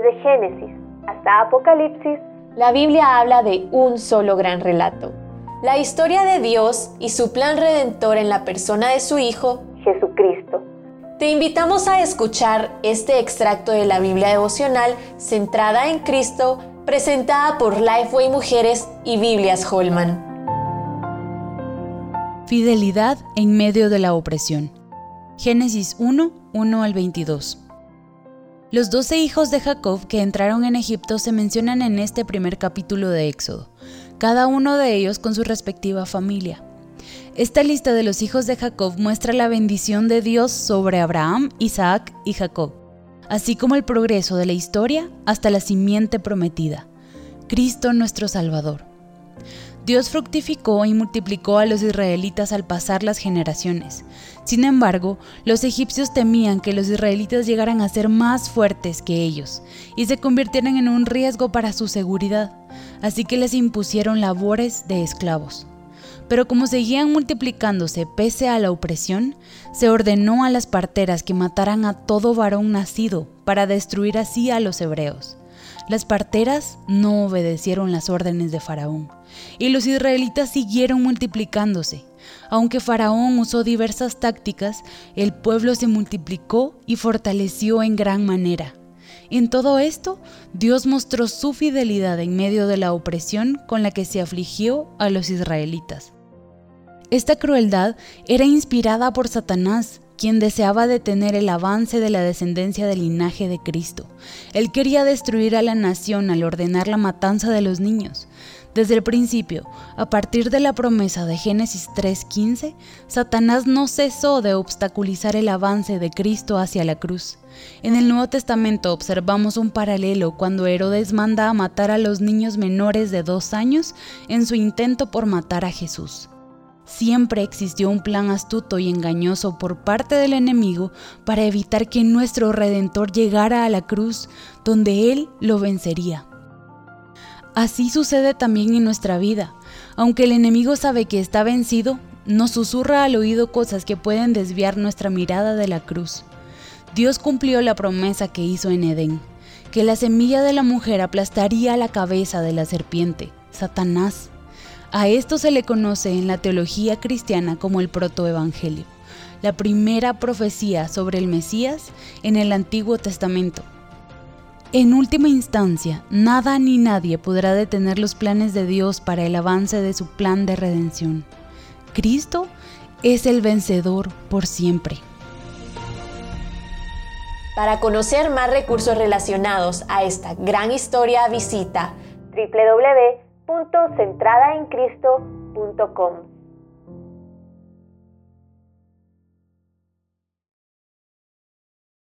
Desde Génesis hasta Apocalipsis, la Biblia habla de un solo gran relato. La historia de Dios y su plan redentor en la persona de su Hijo, Jesucristo. Te invitamos a escuchar este extracto de la Biblia devocional centrada en Cristo, presentada por Lifeway Mujeres y Biblias Holman. Fidelidad en medio de la opresión. Génesis 1, 1 al 22. Los doce hijos de Jacob que entraron en Egipto se mencionan en este primer capítulo de Éxodo, cada uno de ellos con su respectiva familia. Esta lista de los hijos de Jacob muestra la bendición de Dios sobre Abraham, Isaac y Jacob, así como el progreso de la historia hasta la simiente prometida, Cristo nuestro Salvador. Dios fructificó y multiplicó a los israelitas al pasar las generaciones. Sin embargo, los egipcios temían que los israelitas llegaran a ser más fuertes que ellos y se convirtieran en un riesgo para su seguridad, así que les impusieron labores de esclavos. Pero como seguían multiplicándose pese a la opresión, se ordenó a las parteras que mataran a todo varón nacido para destruir así a los hebreos. Las parteras no obedecieron las órdenes de Faraón, y los israelitas siguieron multiplicándose. Aunque Faraón usó diversas tácticas, el pueblo se multiplicó y fortaleció en gran manera. En todo esto, Dios mostró su fidelidad en medio de la opresión con la que se afligió a los israelitas. Esta crueldad era inspirada por Satanás, quien deseaba detener el avance de la descendencia del linaje de Cristo. Él quería destruir a la nación al ordenar la matanza de los niños. Desde el principio, a partir de la promesa de Génesis 3:15, Satanás no cesó de obstaculizar el avance de Cristo hacia la cruz. En el Nuevo Testamento observamos un paralelo cuando Herodes manda a matar a los niños menores de dos años en su intento por matar a Jesús. Siempre existió un plan astuto y engañoso por parte del enemigo para evitar que nuestro Redentor llegara a la cruz, donde Él lo vencería. Así sucede también en nuestra vida. Aunque el enemigo sabe que está vencido, nos susurra al oído cosas que pueden desviar nuestra mirada de la cruz. Dios cumplió la promesa que hizo en Edén, que la semilla de la mujer aplastaría la cabeza de la serpiente, Satanás. A esto se le conoce en la teología cristiana como el protoevangelio, la primera profecía sobre el Mesías en el Antiguo Testamento. En última instancia, nada ni nadie podrá detener los planes de Dios para el avance de su plan de redención. Cristo es el vencedor por siempre. Para conocer más recursos relacionados a esta gran historia, visita www.centradaencristo.com.